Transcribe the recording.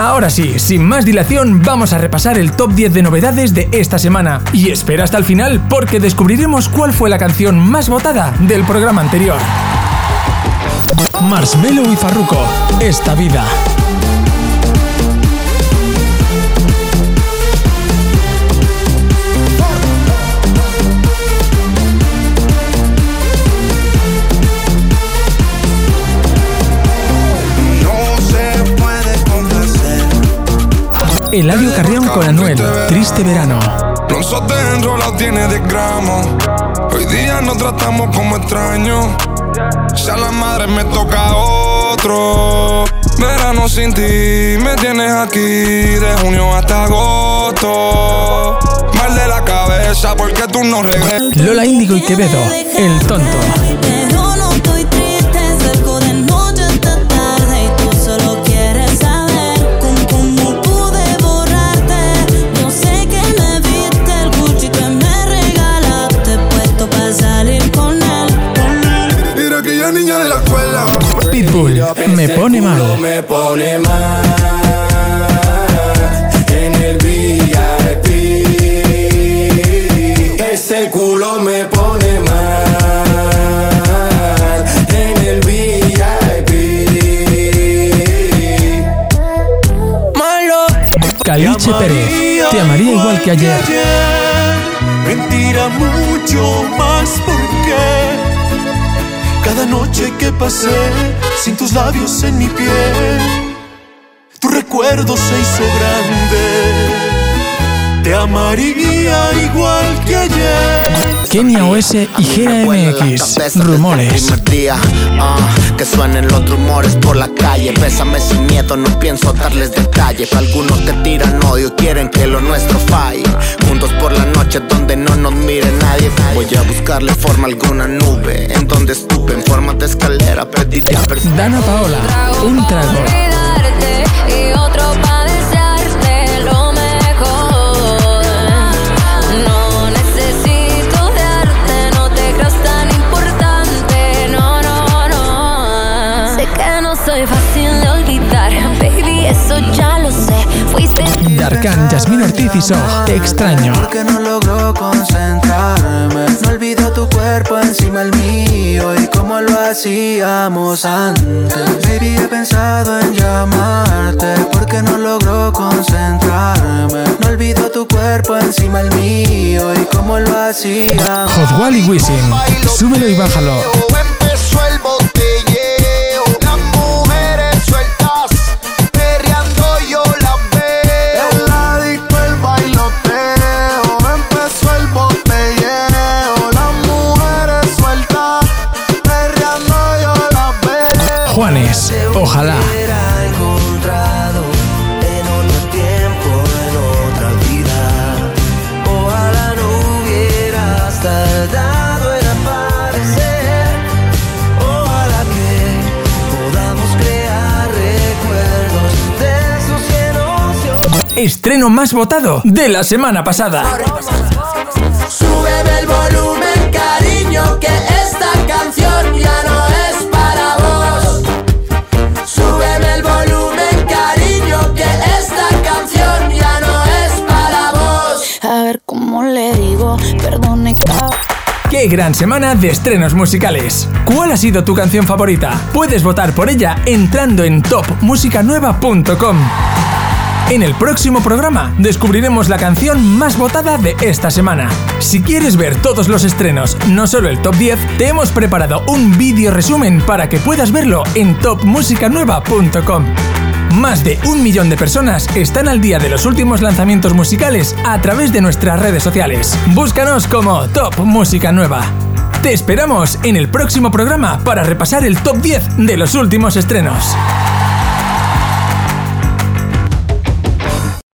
Ahora sí, sin más dilación, vamos a repasar el top 10 de novedades de esta semana. Y espera hasta el final porque descubriremos cuál fue la canción más votada del programa anterior. Marshmello y Farruko, Esta vida. Eladio Carrión con Anuel, Triste Verano. Nosotros enrolado tiene de gramo. Hoy día nos tratamos como extraños. Si a la madre me toca otro. Verano sin ti, me tienes aquí de junio hasta agosto. Mal de la cabeza porque tú no regresas. Lola Índigo y Quevedo, El Tonto. Pérez. Te amaría igual que ayer. Mentira mucho más porque cada noche que pasé sin tus labios en mi piel, tu recuerdo se hizo grande. Te amaría igual que ayer. Kenia OS y GMX. Rumores. Día, uh, que suenen los rumores por la calle. Pésame sin miedo, no pienso darles detalles. Algunos te tiran odio, quieren que lo nuestro falle. Juntos por la noche donde no nos mire nadie. Voy a buscarle forma alguna nube. En donde estuve en forma de escalera, perdí Dana Paola, un trago. Yasmín Ortiz y So, Te extraño. Porque no logro concentrarme. No olvido tu cuerpo encima el mío y como lo hacíamos antes. Baby, he pensado en llamarte porque no logro concentrarme. No olvido tu cuerpo encima el mío y como lo hacíamos. Hot Wally Wisin, súbelo y bájalo. Hubieras tardado en aparecer. Ojalá que podamos crear recuerdos de esos cielos. Estreno más votado de la semana pasada. Gran semana de estrenos musicales! ¿Cuál ha sido tu canción favorita? Puedes votar por ella entrando en topmusicanueva.com. En el próximo programa descubriremos la canción más votada de esta semana. Si quieres ver todos los estrenos, no solo el top 10, te hemos preparado un vídeo resumen para que puedas verlo en topmusicanueva.com. Más de un millón de personas están al día de los últimos lanzamientos musicales a través de nuestras redes sociales. Búscanos como Top Música Nueva. Te esperamos en el próximo programa para repasar el top 10 de los últimos estrenos.